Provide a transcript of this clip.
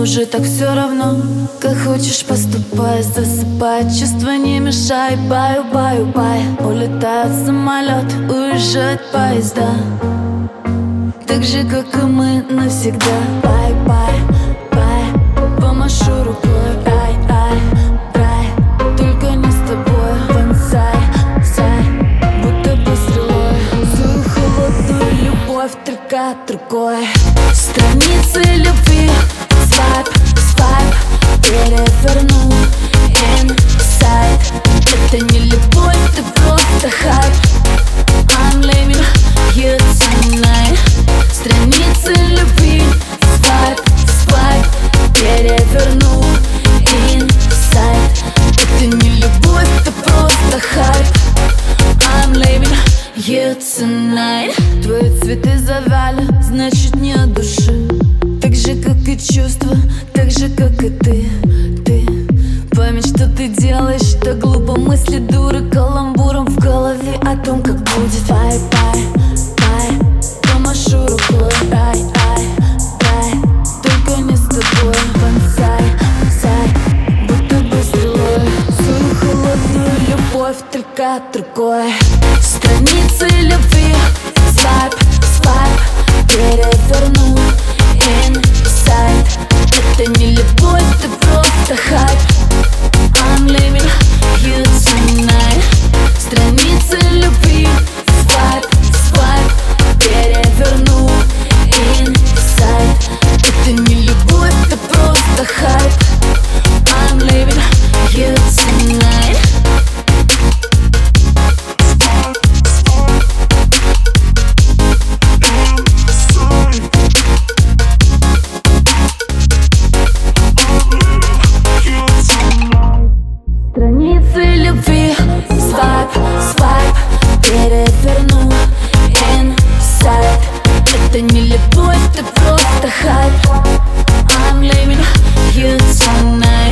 уже так все равно. Как хочешь поступай, засыпай. Чувства не мешай, баю, баю, бай. Улетают самолет, уезжают поезда. Так же, как и мы навсегда. Бай, бай, бай. Помашу рукой, ай, ай, рай. Только не с тобой, вансай, сай Будто бы холодную любовь только другой. Страницы любви Свайп, свайп, переверну Inside Это не любовь, это просто хайп. I'm leaving you tonight. Страницы любви. Свайп, свайп, переверну Inside Это не любовь, это просто хайп. I'm leaving you tonight. Твои цветы завяли, значит не от души чувства, так же, как и ты. Ты память, что ты делаешь, так глупо. Мысли дуры каламбуром в голове О том, как будет. Бай, бай Помашу рукой, ай, ай, Только не с тобой, бонсай, сай Будто бы стрелой Свою холодную любовь, только другой. Страницы любви тобой, ты просто хайп I'm leaving you tonight